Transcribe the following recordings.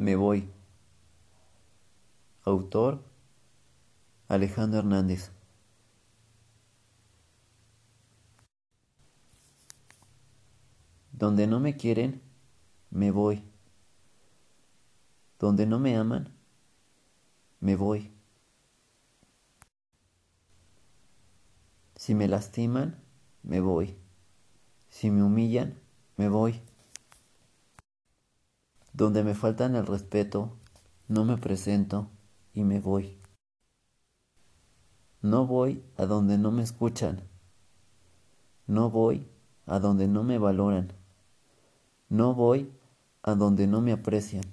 Me voy. Autor Alejandro Hernández. Donde no me quieren, me voy. Donde no me aman, me voy. Si me lastiman, me voy. Si me humillan, me voy. Donde me faltan el respeto, no me presento y me voy. No voy a donde no me escuchan. No voy a donde no me valoran. No voy a donde no me aprecian.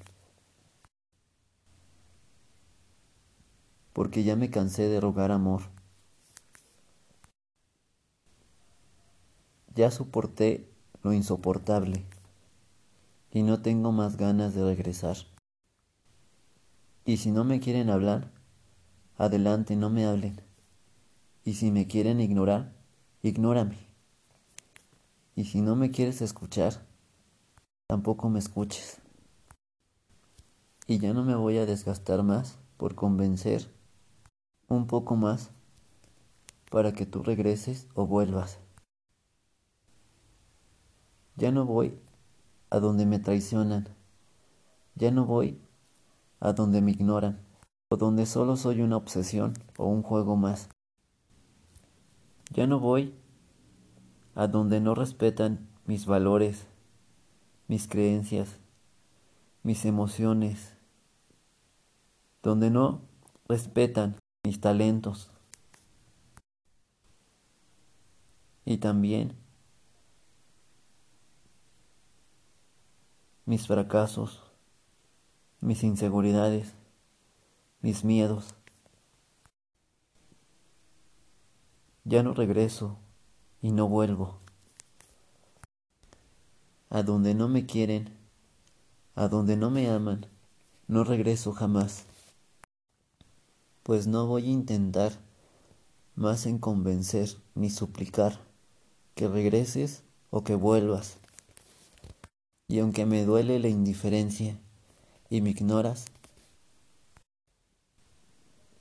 Porque ya me cansé de rogar amor. Ya soporté lo insoportable y no tengo más ganas de regresar. Y si no me quieren hablar, adelante no me hablen. Y si me quieren ignorar, ignórame. Y si no me quieres escuchar, tampoco me escuches. Y ya no me voy a desgastar más por convencer un poco más para que tú regreses o vuelvas. Ya no voy a donde me traicionan. Ya no voy a donde me ignoran o donde solo soy una obsesión o un juego más. Ya no voy a donde no respetan mis valores, mis creencias, mis emociones, donde no respetan mis talentos y también mis fracasos, mis inseguridades, mis miedos. Ya no regreso y no vuelvo. A donde no me quieren, a donde no me aman, no regreso jamás. Pues no voy a intentar más en convencer ni suplicar que regreses o que vuelvas. Y aunque me duele la indiferencia y me ignoras,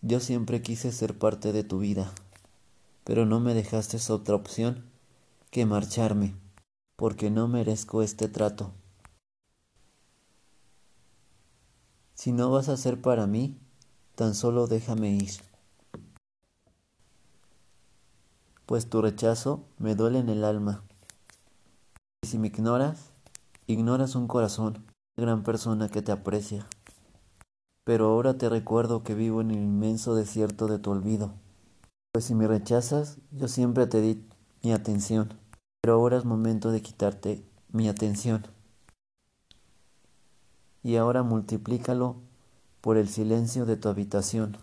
yo siempre quise ser parte de tu vida pero no me dejaste otra opción que marcharme, porque no merezco este trato. Si no vas a ser para mí, tan solo déjame ir. Pues tu rechazo me duele en el alma. Y si me ignoras, ignoras un corazón, gran persona que te aprecia. Pero ahora te recuerdo que vivo en el inmenso desierto de tu olvido. Pues si me rechazas, yo siempre te di mi atención, pero ahora es momento de quitarte mi atención. Y ahora multiplícalo por el silencio de tu habitación.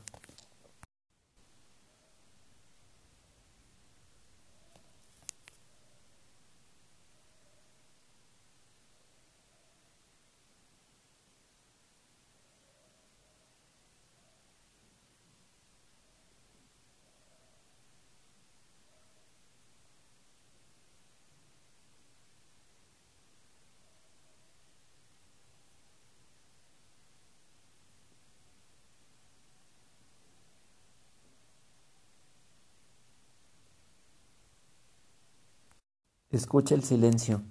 Escucha el silencio.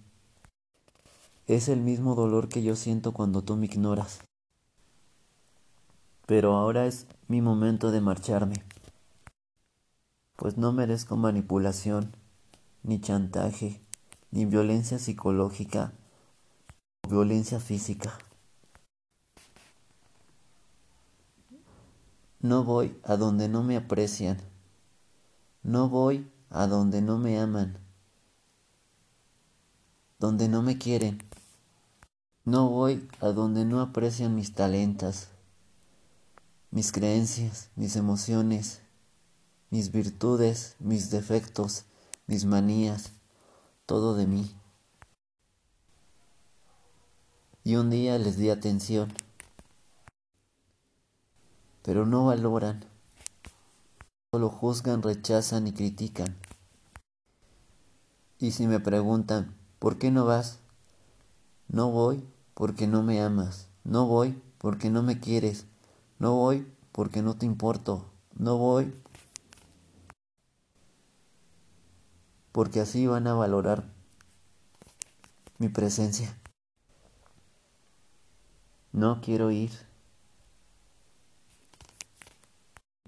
Es el mismo dolor que yo siento cuando tú me ignoras. Pero ahora es mi momento de marcharme. Pues no merezco manipulación, ni chantaje, ni violencia psicológica violencia física. No voy a donde no me aprecian. No voy a donde no me aman donde no me quieren. No voy a donde no aprecian mis talentos, mis creencias, mis emociones, mis virtudes, mis defectos, mis manías, todo de mí. Y un día les di atención, pero no valoran, solo juzgan, rechazan y critican. Y si me preguntan, ¿Por qué no vas? No voy porque no me amas. No voy porque no me quieres. No voy porque no te importo. No voy porque así van a valorar mi presencia. No quiero ir.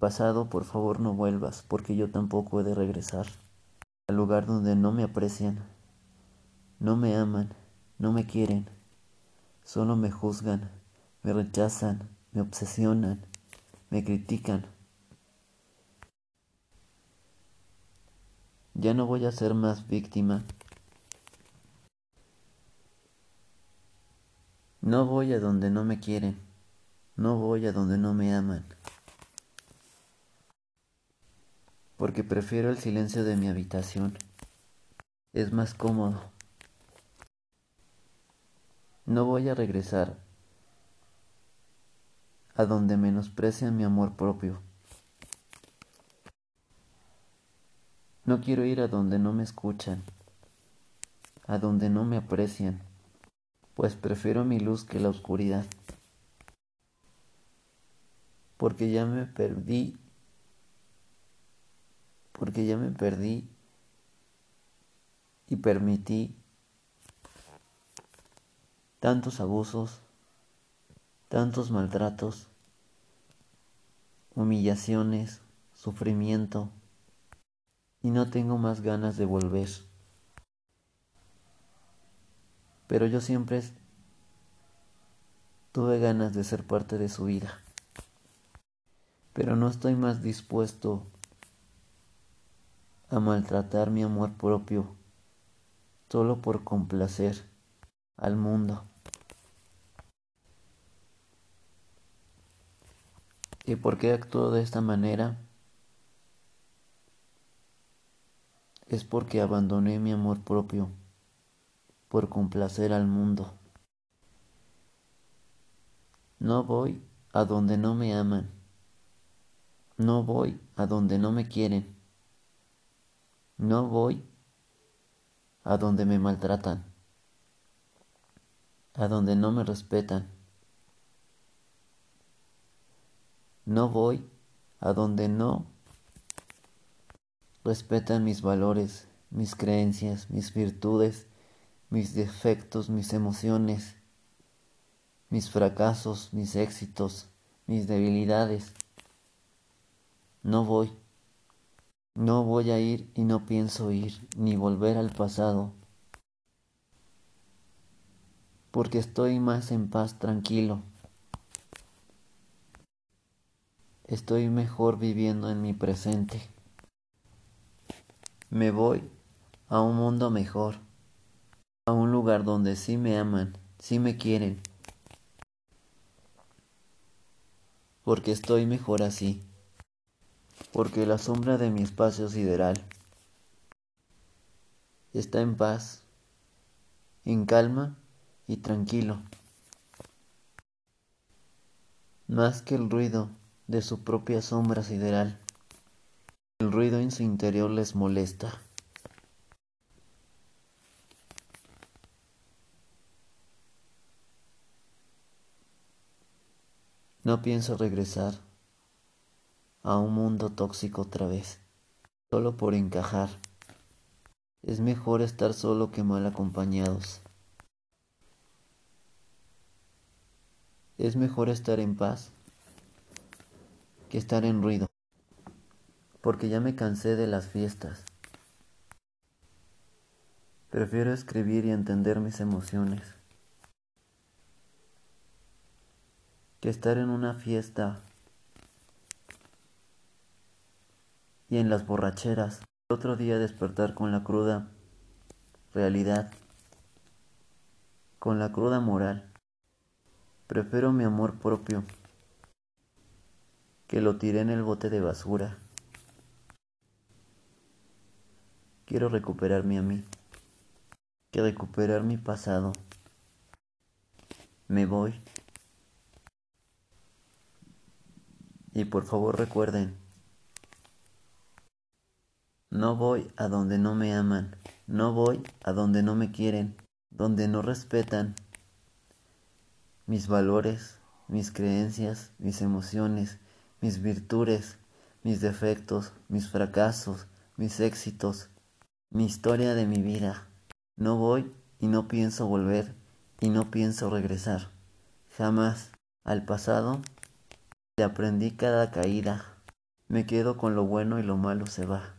Pasado, por favor no vuelvas, porque yo tampoco he de regresar al lugar donde no me aprecian, no me aman, no me quieren, solo me juzgan, me rechazan, me obsesionan, me critican. Ya no voy a ser más víctima. No voy a donde no me quieren. No voy a donde no me aman. Porque prefiero el silencio de mi habitación. Es más cómodo. No voy a regresar a donde menosprecian mi amor propio. No quiero ir a donde no me escuchan, a donde no me aprecian, pues prefiero mi luz que la oscuridad. Porque ya me perdí, porque ya me perdí y permití tantos abusos, tantos maltratos, humillaciones, sufrimiento, y no tengo más ganas de volver. Pero yo siempre tuve ganas de ser parte de su vida. Pero no estoy más dispuesto a maltratar mi amor propio solo por complacer al mundo. ¿Y por qué actúo de esta manera? es porque abandoné mi amor propio por complacer al mundo. No voy a donde no me aman. No voy a donde no me quieren. No voy a donde me maltratan. A donde no me respetan. No voy a donde no respetan mis valores, mis creencias, mis virtudes, mis defectos, mis emociones, mis fracasos, mis éxitos, mis debilidades. No voy, no voy a ir y no pienso ir, ni volver al pasado, porque estoy más en paz tranquilo. Estoy mejor viviendo en mi presente. Me voy a un mundo mejor, a un lugar donde sí me aman, sí me quieren, porque estoy mejor así, porque la sombra de mi espacio sideral está en paz, en calma y tranquilo, más que el ruido de su propia sombra sideral. El ruido en su interior les molesta. No pienso regresar a un mundo tóxico otra vez, solo por encajar. Es mejor estar solo que mal acompañados. Es mejor estar en paz que estar en ruido porque ya me cansé de las fiestas. Prefiero escribir y entender mis emociones que estar en una fiesta y en las borracheras. Otro día despertar con la cruda realidad, con la cruda moral. Prefiero mi amor propio, que lo tiré en el bote de basura. Quiero recuperarme a mí. Que recuperar mi pasado. Me voy. Y por favor recuerden, no voy a donde no me aman, no voy a donde no me quieren, donde no respetan mis valores, mis creencias, mis emociones, mis virtudes, mis defectos, mis fracasos, mis éxitos, mi historia de mi vida. No voy y no pienso volver y no pienso regresar. Jamás al pasado le aprendí cada caída. Me quedo con lo bueno y lo malo se va.